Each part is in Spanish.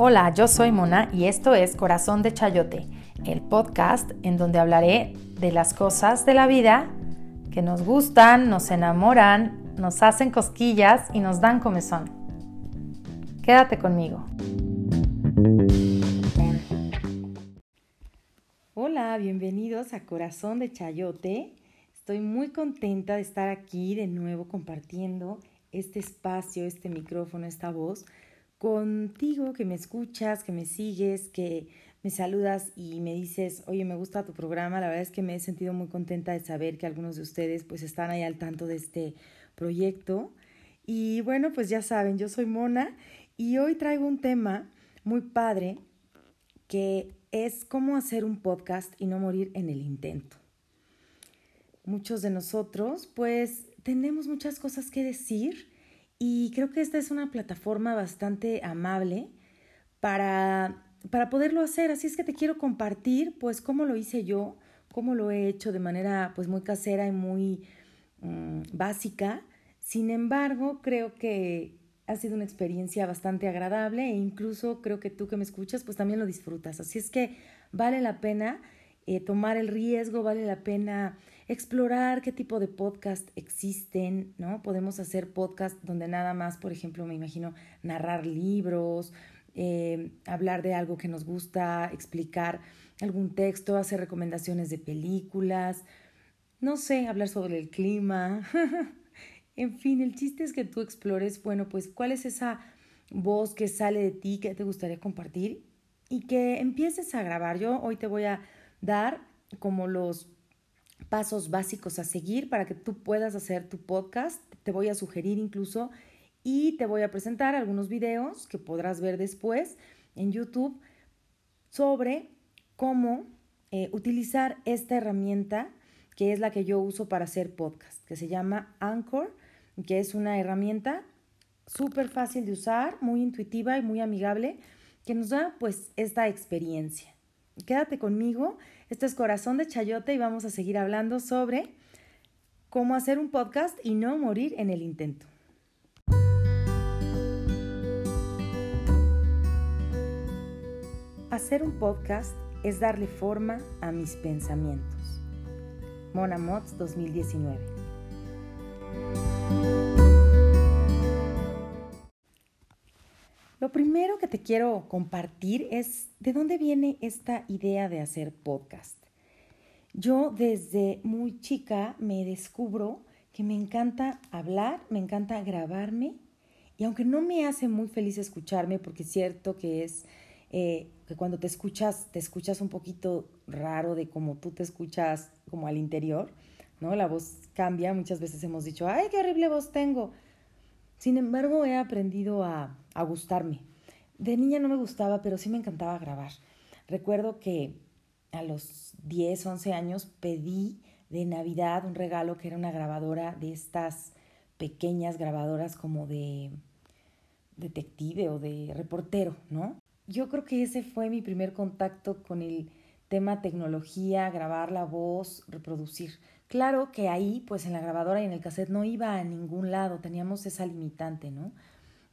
Hola, yo soy Mona y esto es Corazón de Chayote, el podcast en donde hablaré de las cosas de la vida que nos gustan, nos enamoran, nos hacen cosquillas y nos dan comezón. Quédate conmigo. Hola, bienvenidos a Corazón de Chayote. Estoy muy contenta de estar aquí de nuevo compartiendo este espacio, este micrófono, esta voz contigo que me escuchas, que me sigues, que me saludas y me dices, oye, me gusta tu programa. La verdad es que me he sentido muy contenta de saber que algunos de ustedes pues están ahí al tanto de este proyecto. Y bueno, pues ya saben, yo soy Mona y hoy traigo un tema muy padre que es cómo hacer un podcast y no morir en el intento. Muchos de nosotros pues tenemos muchas cosas que decir y creo que esta es una plataforma bastante amable para, para poderlo hacer. Así es que te quiero compartir, pues, cómo lo hice yo, cómo lo he hecho de manera, pues, muy casera y muy mm, básica. Sin embargo, creo que ha sido una experiencia bastante agradable e incluso creo que tú que me escuchas, pues también lo disfrutas. Así es que vale la pena eh, tomar el riesgo, vale la pena explorar qué tipo de podcast existen, ¿no? Podemos hacer podcast donde nada más, por ejemplo, me imagino narrar libros, eh, hablar de algo que nos gusta, explicar algún texto, hacer recomendaciones de películas, no sé, hablar sobre el clima. en fin, el chiste es que tú explores, bueno, pues cuál es esa voz que sale de ti que te gustaría compartir y que empieces a grabar. Yo hoy te voy a dar como los pasos básicos a seguir para que tú puedas hacer tu podcast. Te voy a sugerir incluso y te voy a presentar algunos videos que podrás ver después en YouTube sobre cómo eh, utilizar esta herramienta que es la que yo uso para hacer podcast, que se llama Anchor, que es una herramienta súper fácil de usar, muy intuitiva y muy amigable, que nos da pues esta experiencia. Quédate conmigo este es Corazón de Chayote y vamos a seguir hablando sobre cómo hacer un podcast y no morir en el intento. Hacer un podcast es darle forma a mis pensamientos. Mona Mots 2019. Lo primero que te quiero compartir es de dónde viene esta idea de hacer podcast. Yo desde muy chica me descubro que me encanta hablar, me encanta grabarme y aunque no me hace muy feliz escucharme, porque es cierto que es eh, que cuando te escuchas, te escuchas un poquito raro de cómo tú te escuchas como al interior, ¿no? La voz cambia, muchas veces hemos dicho, ay, qué horrible voz tengo. Sin embargo, he aprendido a, a gustarme. De niña no me gustaba, pero sí me encantaba grabar. Recuerdo que a los 10, 11 años pedí de Navidad un regalo que era una grabadora de estas pequeñas grabadoras como de detective o de reportero, ¿no? Yo creo que ese fue mi primer contacto con el tema tecnología, grabar la voz, reproducir. Claro que ahí, pues en la grabadora y en el cassette no iba a ningún lado, teníamos esa limitante, ¿no?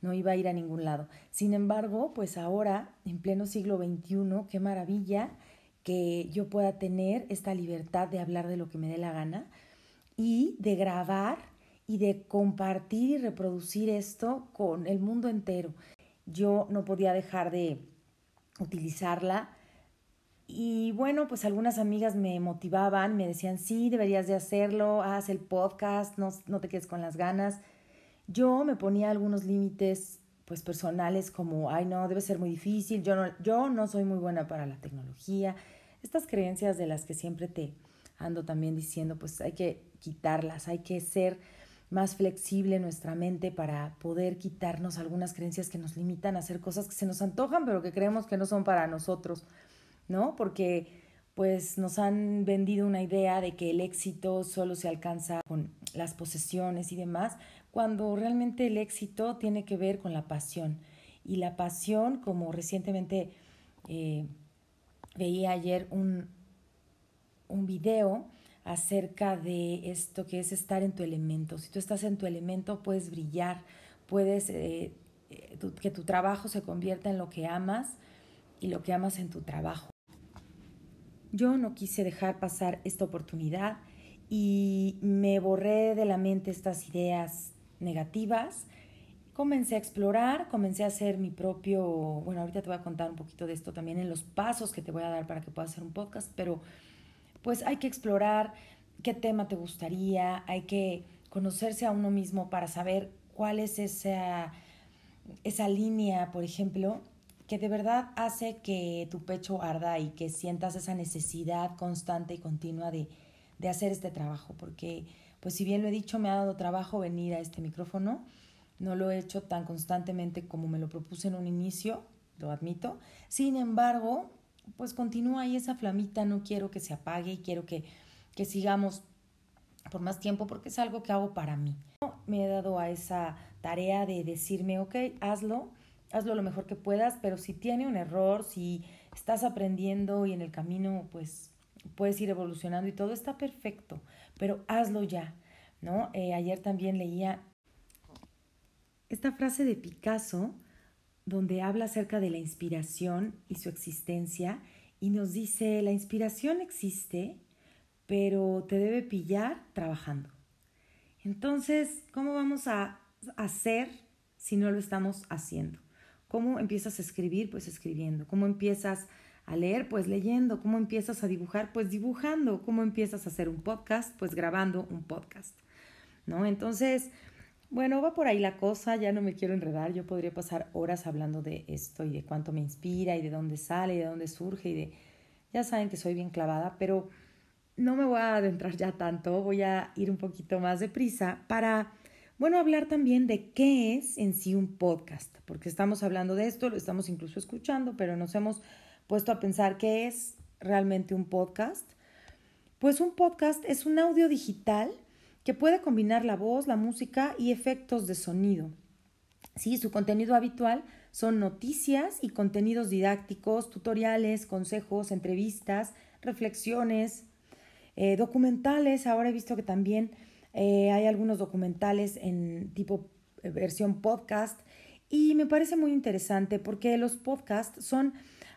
No iba a ir a ningún lado. Sin embargo, pues ahora, en pleno siglo XXI, qué maravilla que yo pueda tener esta libertad de hablar de lo que me dé la gana y de grabar y de compartir y reproducir esto con el mundo entero. Yo no podía dejar de utilizarla y bueno, pues algunas amigas me motivaban, me decían, sí, deberías de hacerlo, haz el podcast, no, no te quedes con las ganas. Yo me ponía algunos límites pues personales como, ay no, debe ser muy difícil, yo no, yo no soy muy buena para la tecnología. Estas creencias de las que siempre te ando también diciendo, pues hay que quitarlas, hay que ser más flexible nuestra mente para poder quitarnos algunas creencias que nos limitan a hacer cosas que se nos antojan, pero que creemos que no son para nosotros. ¿no? Porque pues nos han vendido una idea de que el éxito solo se alcanza con las posesiones y demás, cuando realmente el éxito tiene que ver con la pasión. Y la pasión, como recientemente eh, veía ayer un, un video acerca de esto que es estar en tu elemento. Si tú estás en tu elemento, puedes brillar, puedes eh, eh, que tu trabajo se convierta en lo que amas y lo que amas en tu trabajo. Yo no quise dejar pasar esta oportunidad y me borré de la mente estas ideas negativas. Comencé a explorar, comencé a hacer mi propio, bueno, ahorita te voy a contar un poquito de esto también en los pasos que te voy a dar para que puedas hacer un podcast, pero pues hay que explorar qué tema te gustaría, hay que conocerse a uno mismo para saber cuál es esa, esa línea, por ejemplo, que de verdad hace que tu pecho arda y que sientas esa necesidad constante y continua de, de hacer este trabajo, porque pues si bien lo he dicho, me ha dado trabajo venir a este micrófono, no lo he hecho tan constantemente como me lo propuse en un inicio, lo admito, sin embargo, pues continúa ahí esa flamita, no quiero que se apague y quiero que, que sigamos por más tiempo porque es algo que hago para mí. Me he dado a esa tarea de decirme, ok, hazlo, hazlo lo mejor que puedas, pero si tiene un error, si estás aprendiendo y en el camino pues puedes ir evolucionando y todo está perfecto, pero hazlo ya, ¿no? Eh, ayer también leía esta frase de Picasso donde habla acerca de la inspiración y su existencia y nos dice, la inspiración existe, pero te debe pillar trabajando. Entonces, ¿cómo vamos a hacer si no lo estamos haciendo? ¿Cómo empiezas a escribir? Pues escribiendo. ¿Cómo empiezas a leer? Pues leyendo. ¿Cómo empiezas a dibujar? Pues dibujando. ¿Cómo empiezas a hacer un podcast? Pues grabando un podcast. ¿No? Entonces, bueno, va por ahí la cosa, ya no me quiero enredar, yo podría pasar horas hablando de esto y de cuánto me inspira y de dónde sale y de dónde surge y de, ya saben que soy bien clavada, pero no me voy a adentrar ya tanto, voy a ir un poquito más deprisa para, bueno, hablar también de qué es en sí un podcast, porque estamos hablando de esto, lo estamos incluso escuchando, pero nos hemos puesto a pensar qué es realmente un podcast. Pues un podcast es un audio digital que puede combinar la voz, la música y efectos de sonido. Sí, su contenido habitual son noticias y contenidos didácticos, tutoriales, consejos, entrevistas, reflexiones, eh, documentales. Ahora he visto que también eh, hay algunos documentales en tipo eh, versión podcast y me parece muy interesante porque los podcasts son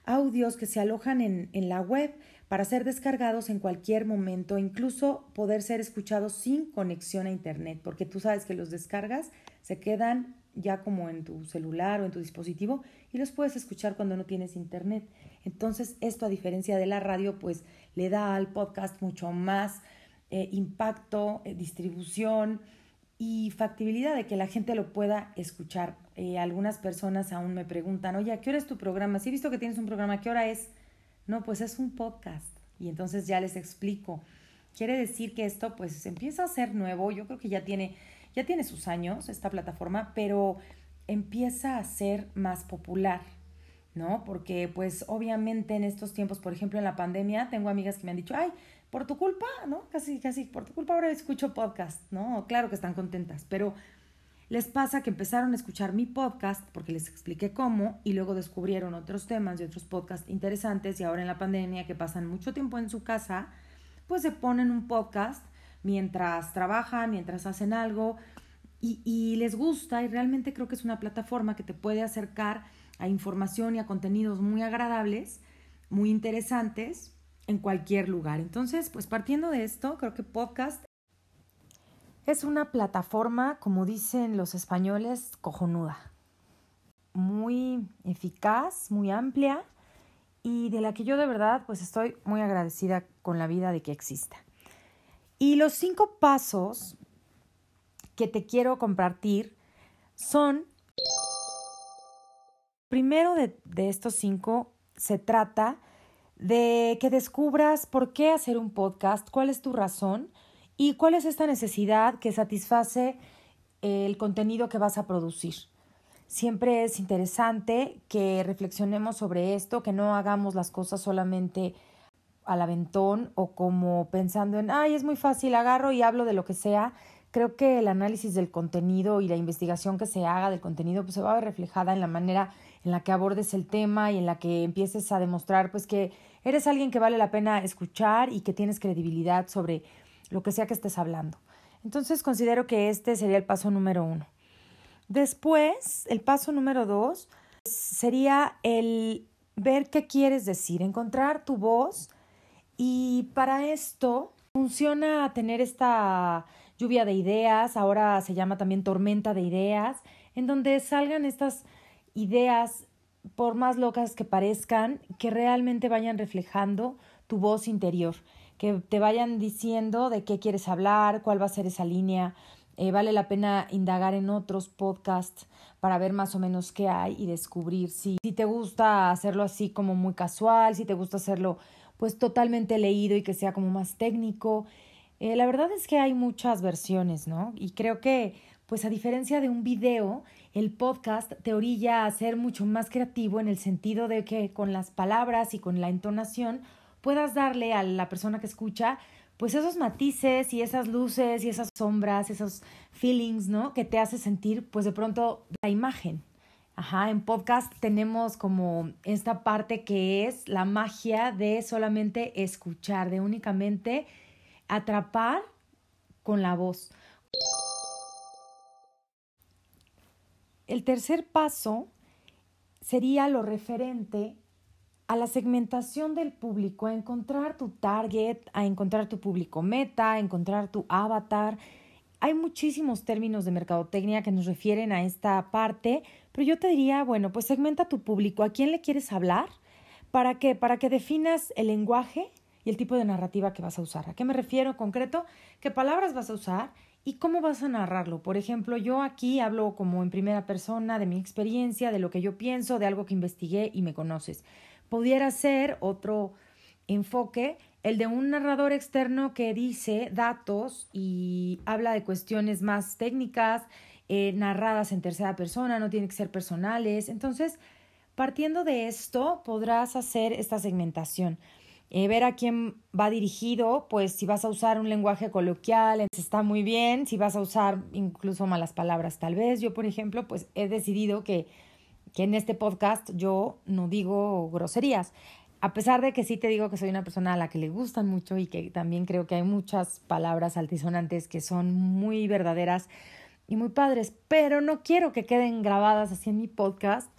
audios que se alojan en, en la web para ser descargados en cualquier momento, incluso poder ser escuchados sin conexión a Internet, porque tú sabes que los descargas, se quedan ya como en tu celular o en tu dispositivo y los puedes escuchar cuando no tienes Internet. Entonces, esto a diferencia de la radio, pues le da al podcast mucho más eh, impacto, eh, distribución y factibilidad de que la gente lo pueda escuchar. Eh, algunas personas aún me preguntan, oye, ¿a qué hora es tu programa? Si he visto que tienes un programa, ¿a qué hora es? No, pues es un podcast. Y entonces ya les explico. Quiere decir que esto pues empieza a ser nuevo. Yo creo que ya tiene, ya tiene sus años esta plataforma, pero empieza a ser más popular. ¿No? Porque pues obviamente en estos tiempos, por ejemplo en la pandemia, tengo amigas que me han dicho, ay, por tu culpa, ¿no? Casi, casi, por tu culpa ahora escucho podcast, ¿no? Claro que están contentas, pero les pasa que empezaron a escuchar mi podcast porque les expliqué cómo y luego descubrieron otros temas y otros podcasts interesantes y ahora en la pandemia que pasan mucho tiempo en su casa, pues se ponen un podcast mientras trabajan, mientras hacen algo y, y les gusta y realmente creo que es una plataforma que te puede acercar a información y a contenidos muy agradables, muy interesantes en cualquier lugar. Entonces, pues partiendo de esto, creo que podcast es una plataforma, como dicen los españoles, cojonuda, muy eficaz, muy amplia y de la que yo de verdad pues estoy muy agradecida con la vida de que exista. Y los cinco pasos que te quiero compartir son, primero de, de estos cinco, se trata de que descubras por qué hacer un podcast, cuál es tu razón, ¿Y cuál es esta necesidad que satisface el contenido que vas a producir? Siempre es interesante que reflexionemos sobre esto, que no hagamos las cosas solamente al aventón o como pensando en, ay, es muy fácil, agarro y hablo de lo que sea. Creo que el análisis del contenido y la investigación que se haga del contenido pues, se va a ver reflejada en la manera en la que abordes el tema y en la que empieces a demostrar pues que eres alguien que vale la pena escuchar y que tienes credibilidad sobre lo que sea que estés hablando. Entonces considero que este sería el paso número uno. Después, el paso número dos sería el ver qué quieres decir, encontrar tu voz y para esto funciona tener esta lluvia de ideas, ahora se llama también tormenta de ideas, en donde salgan estas ideas, por más locas que parezcan, que realmente vayan reflejando tu voz interior, que te vayan diciendo de qué quieres hablar, cuál va a ser esa línea. Eh, vale la pena indagar en otros podcasts para ver más o menos qué hay y descubrir si, si te gusta hacerlo así como muy casual, si te gusta hacerlo pues totalmente leído y que sea como más técnico. Eh, la verdad es que hay muchas versiones, ¿no? Y creo que, pues a diferencia de un video, el podcast te orilla a ser mucho más creativo en el sentido de que con las palabras y con la entonación puedas darle a la persona que escucha pues esos matices y esas luces y esas sombras, esos feelings, ¿no? Que te hace sentir pues de pronto la imagen. Ajá, en podcast tenemos como esta parte que es la magia de solamente escuchar, de únicamente atrapar con la voz. El tercer paso sería lo referente a la segmentación del público, a encontrar tu target, a encontrar tu público meta, a encontrar tu avatar. Hay muchísimos términos de mercadotecnia que nos refieren a esta parte, pero yo te diría, bueno, pues segmenta tu público, ¿a quién le quieres hablar? ¿Para qué? Para que definas el lenguaje y el tipo de narrativa que vas a usar. ¿A qué me refiero concreto? ¿Qué palabras vas a usar? ¿Y cómo vas a narrarlo? Por ejemplo, yo aquí hablo como en primera persona de mi experiencia, de lo que yo pienso, de algo que investigué y me conoces. Pudiera ser otro enfoque, el de un narrador externo que dice datos y habla de cuestiones más técnicas, eh, narradas en tercera persona, no tienen que ser personales. Entonces, partiendo de esto, podrás hacer esta segmentación. Eh, ver a quién va dirigido, pues si vas a usar un lenguaje coloquial, está muy bien, si vas a usar incluso malas palabras tal vez. Yo, por ejemplo, pues he decidido que, que en este podcast yo no digo groserías, a pesar de que sí te digo que soy una persona a la que le gustan mucho y que también creo que hay muchas palabras altisonantes que son muy verdaderas y muy padres, pero no quiero que queden grabadas así en mi podcast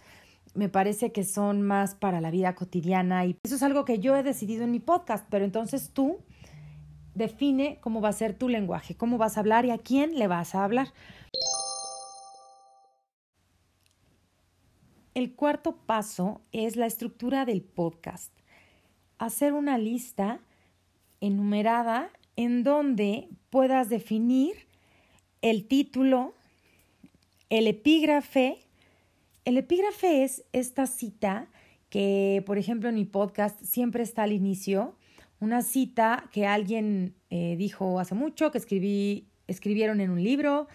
me parece que son más para la vida cotidiana y eso es algo que yo he decidido en mi podcast, pero entonces tú define cómo va a ser tu lenguaje, cómo vas a hablar y a quién le vas a hablar. El cuarto paso es la estructura del podcast. Hacer una lista enumerada en donde puedas definir el título, el epígrafe, el epígrafe es esta cita que, por ejemplo, en mi podcast siempre está al inicio, una cita que alguien eh, dijo hace mucho, que escribí, escribieron en un libro,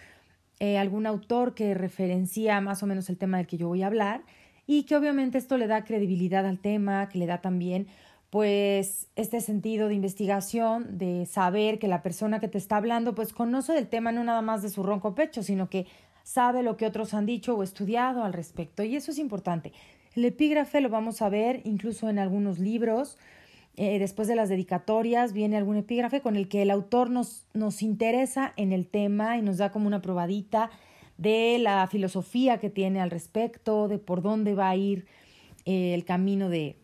eh, algún autor que referencia más o menos el tema del que yo voy a hablar y que obviamente esto le da credibilidad al tema, que le da también pues este sentido de investigación, de saber que la persona que te está hablando pues conoce del tema no nada más de su ronco pecho, sino que sabe lo que otros han dicho o estudiado al respecto. Y eso es importante. El epígrafe lo vamos a ver incluso en algunos libros. Eh, después de las dedicatorias viene algún epígrafe con el que el autor nos, nos interesa en el tema y nos da como una probadita de la filosofía que tiene al respecto, de por dónde va a ir eh, el camino de,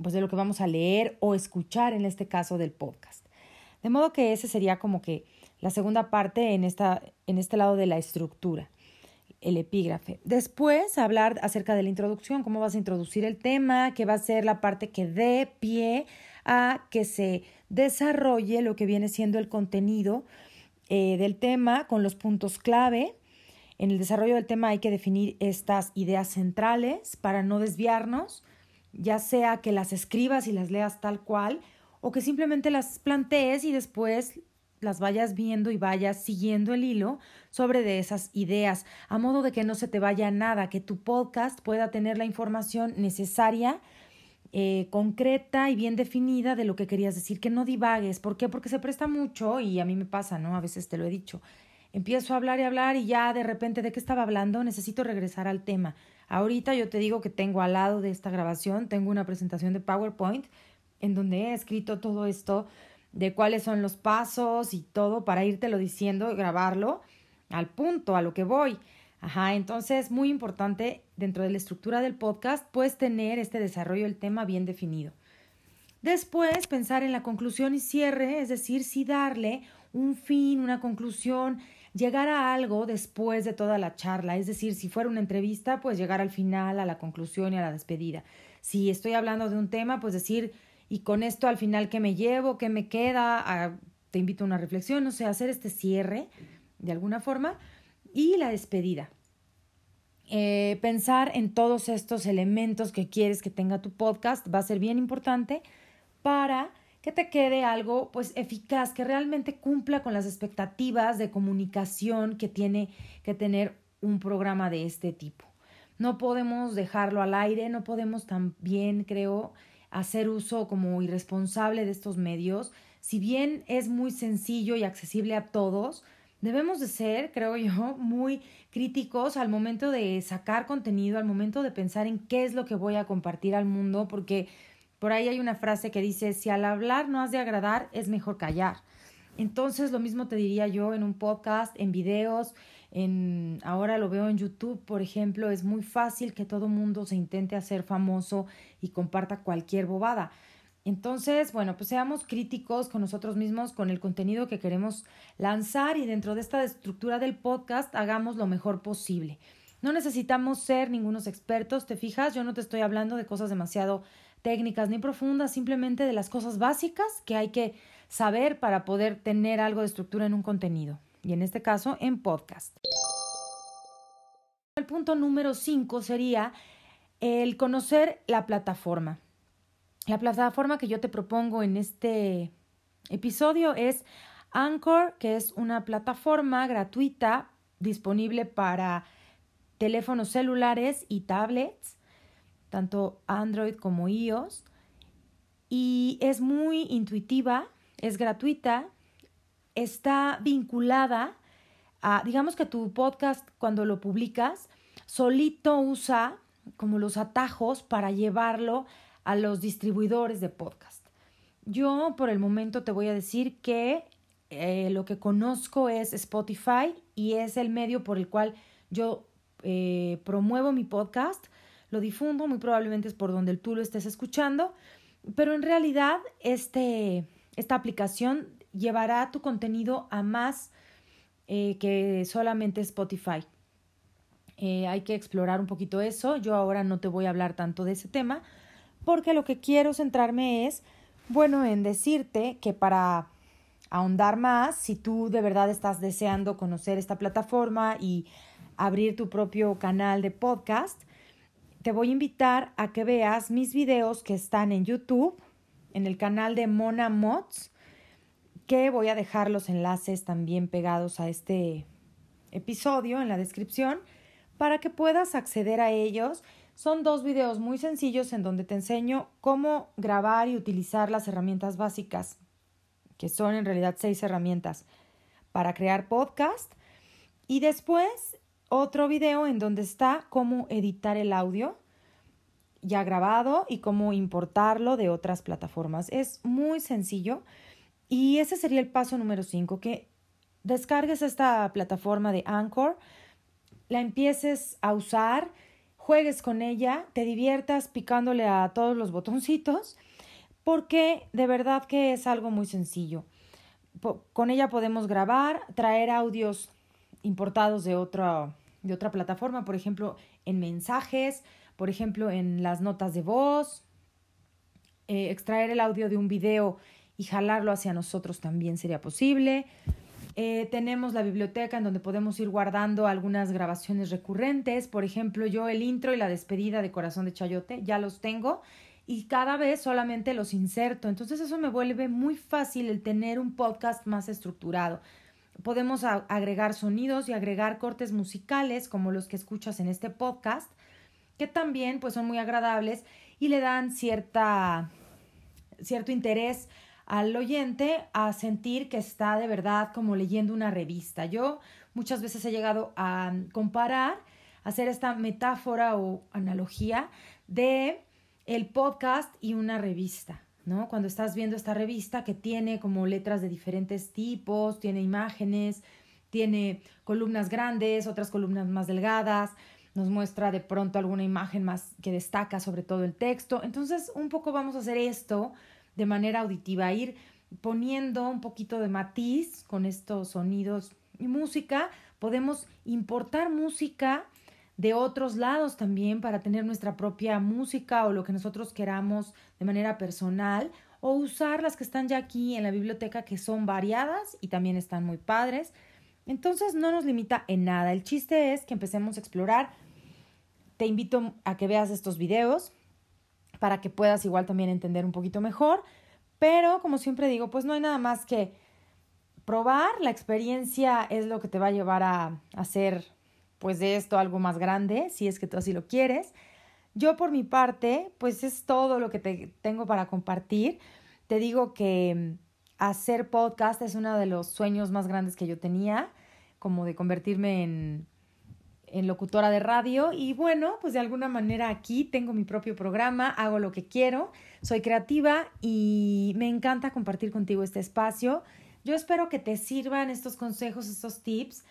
pues de lo que vamos a leer o escuchar en este caso del podcast. De modo que ese sería como que la segunda parte en, esta, en este lado de la estructura, el epígrafe. Después, hablar acerca de la introducción, cómo vas a introducir el tema, que va a ser la parte que dé pie a que se desarrolle lo que viene siendo el contenido eh, del tema con los puntos clave. En el desarrollo del tema hay que definir estas ideas centrales para no desviarnos, ya sea que las escribas y las leas tal cual o que simplemente las plantees y después las vayas viendo y vayas siguiendo el hilo sobre de esas ideas, a modo de que no se te vaya nada, que tu podcast pueda tener la información necesaria, eh, concreta y bien definida de lo que querías decir, que no divagues. ¿Por qué? Porque se presta mucho y a mí me pasa, ¿no? A veces te lo he dicho. Empiezo a hablar y hablar y ya de repente de qué estaba hablando, necesito regresar al tema. Ahorita yo te digo que tengo al lado de esta grabación, tengo una presentación de PowerPoint en donde he escrito todo esto de cuáles son los pasos y todo para lo diciendo grabarlo al punto, a lo que voy. Ajá, entonces muy importante dentro de la estructura del podcast, pues tener este desarrollo del tema bien definido. Después, pensar en la conclusión y cierre, es decir, si darle un fin, una conclusión, llegar a algo después de toda la charla, es decir, si fuera una entrevista, pues llegar al final, a la conclusión y a la despedida. Si estoy hablando de un tema, pues decir, y con esto al final, ¿qué me llevo? ¿Qué me queda? Te invito a una reflexión, o sea, hacer este cierre de alguna forma y la despedida. Eh, pensar en todos estos elementos que quieres que tenga tu podcast va a ser bien importante para que te quede algo pues eficaz, que realmente cumpla con las expectativas de comunicación que tiene que tener un programa de este tipo. No podemos dejarlo al aire, no podemos también, creo, hacer uso como irresponsable de estos medios. Si bien es muy sencillo y accesible a todos, debemos de ser, creo yo, muy críticos al momento de sacar contenido, al momento de pensar en qué es lo que voy a compartir al mundo, porque por ahí hay una frase que dice, si al hablar no has de agradar, es mejor callar. Entonces, lo mismo te diría yo en un podcast, en videos, en ahora lo veo en YouTube, por ejemplo, es muy fácil que todo mundo se intente hacer famoso y comparta cualquier bobada. Entonces, bueno, pues seamos críticos con nosotros mismos, con el contenido que queremos lanzar y dentro de esta estructura del podcast hagamos lo mejor posible. No necesitamos ser ningunos expertos, ¿te fijas? Yo no te estoy hablando de cosas demasiado técnicas ni profundas, simplemente de las cosas básicas que hay que saber para poder tener algo de estructura en un contenido, y en este caso en podcast. El punto número 5 sería el conocer la plataforma. La plataforma que yo te propongo en este episodio es Anchor, que es una plataforma gratuita disponible para teléfonos celulares y tablets tanto Android como iOS. Y es muy intuitiva, es gratuita, está vinculada a, digamos que tu podcast cuando lo publicas, solito usa como los atajos para llevarlo a los distribuidores de podcast. Yo por el momento te voy a decir que eh, lo que conozco es Spotify y es el medio por el cual yo eh, promuevo mi podcast lo difundo, muy probablemente es por donde tú lo estés escuchando, pero en realidad este, esta aplicación llevará tu contenido a más eh, que solamente Spotify. Eh, hay que explorar un poquito eso. Yo ahora no te voy a hablar tanto de ese tema porque lo que quiero centrarme es, bueno, en decirte que para ahondar más, si tú de verdad estás deseando conocer esta plataforma y abrir tu propio canal de podcast, te voy a invitar a que veas mis videos que están en YouTube, en el canal de Mona Mods, que voy a dejar los enlaces también pegados a este episodio en la descripción para que puedas acceder a ellos. Son dos videos muy sencillos en donde te enseño cómo grabar y utilizar las herramientas básicas, que son en realidad seis herramientas para crear podcast. Y después otro video en donde está cómo editar el audio ya grabado y cómo importarlo de otras plataformas. Es muy sencillo y ese sería el paso número 5, que descargues esta plataforma de Anchor, la empieces a usar, juegues con ella, te diviertas picándole a todos los botoncitos, porque de verdad que es algo muy sencillo. Con ella podemos grabar, traer audios importados de otra, de otra plataforma, por ejemplo, en mensajes, por ejemplo, en las notas de voz, eh, extraer el audio de un video y jalarlo hacia nosotros también sería posible. Eh, tenemos la biblioteca en donde podemos ir guardando algunas grabaciones recurrentes. Por ejemplo, yo el intro y la despedida de Corazón de Chayote ya los tengo y cada vez solamente los inserto. Entonces eso me vuelve muy fácil el tener un podcast más estructurado podemos agregar sonidos y agregar cortes musicales como los que escuchas en este podcast, que también pues son muy agradables y le dan cierta, cierto interés al oyente a sentir que está de verdad como leyendo una revista. Yo muchas veces he llegado a comparar, hacer esta metáfora o analogía de el podcast y una revista. ¿no? Cuando estás viendo esta revista que tiene como letras de diferentes tipos, tiene imágenes, tiene columnas grandes, otras columnas más delgadas, nos muestra de pronto alguna imagen más que destaca sobre todo el texto. Entonces, un poco vamos a hacer esto de manera auditiva, ir poniendo un poquito de matiz con estos sonidos y música. Podemos importar música de otros lados también para tener nuestra propia música o lo que nosotros queramos de manera personal o usar las que están ya aquí en la biblioteca que son variadas y también están muy padres. Entonces no nos limita en nada. El chiste es que empecemos a explorar. Te invito a que veas estos videos para que puedas igual también entender un poquito mejor. Pero como siempre digo, pues no hay nada más que probar. La experiencia es lo que te va a llevar a hacer pues de esto algo más grande, si es que tú así lo quieres. Yo por mi parte, pues es todo lo que te tengo para compartir. Te digo que hacer podcast es uno de los sueños más grandes que yo tenía, como de convertirme en, en locutora de radio y bueno, pues de alguna manera aquí tengo mi propio programa, hago lo que quiero, soy creativa y me encanta compartir contigo este espacio. Yo espero que te sirvan estos consejos, estos tips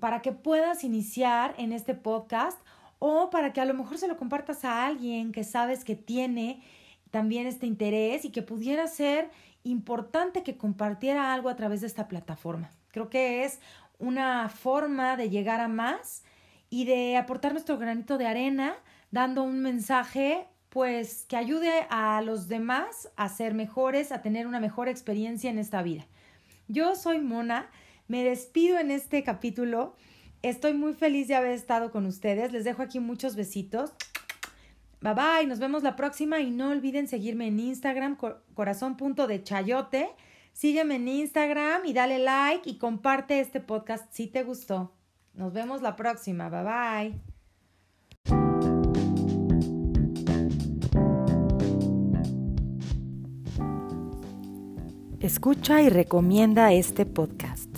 para que puedas iniciar en este podcast o para que a lo mejor se lo compartas a alguien que sabes que tiene también este interés y que pudiera ser importante que compartiera algo a través de esta plataforma. Creo que es una forma de llegar a más y de aportar nuestro granito de arena dando un mensaje pues que ayude a los demás a ser mejores, a tener una mejor experiencia en esta vida. Yo soy Mona me despido en este capítulo. Estoy muy feliz de haber estado con ustedes. Les dejo aquí muchos besitos. Bye bye, nos vemos la próxima y no olviden seguirme en Instagram, corazón.dechayote. Sígueme en Instagram y dale like y comparte este podcast si te gustó. Nos vemos la próxima. Bye bye. Escucha y recomienda este podcast.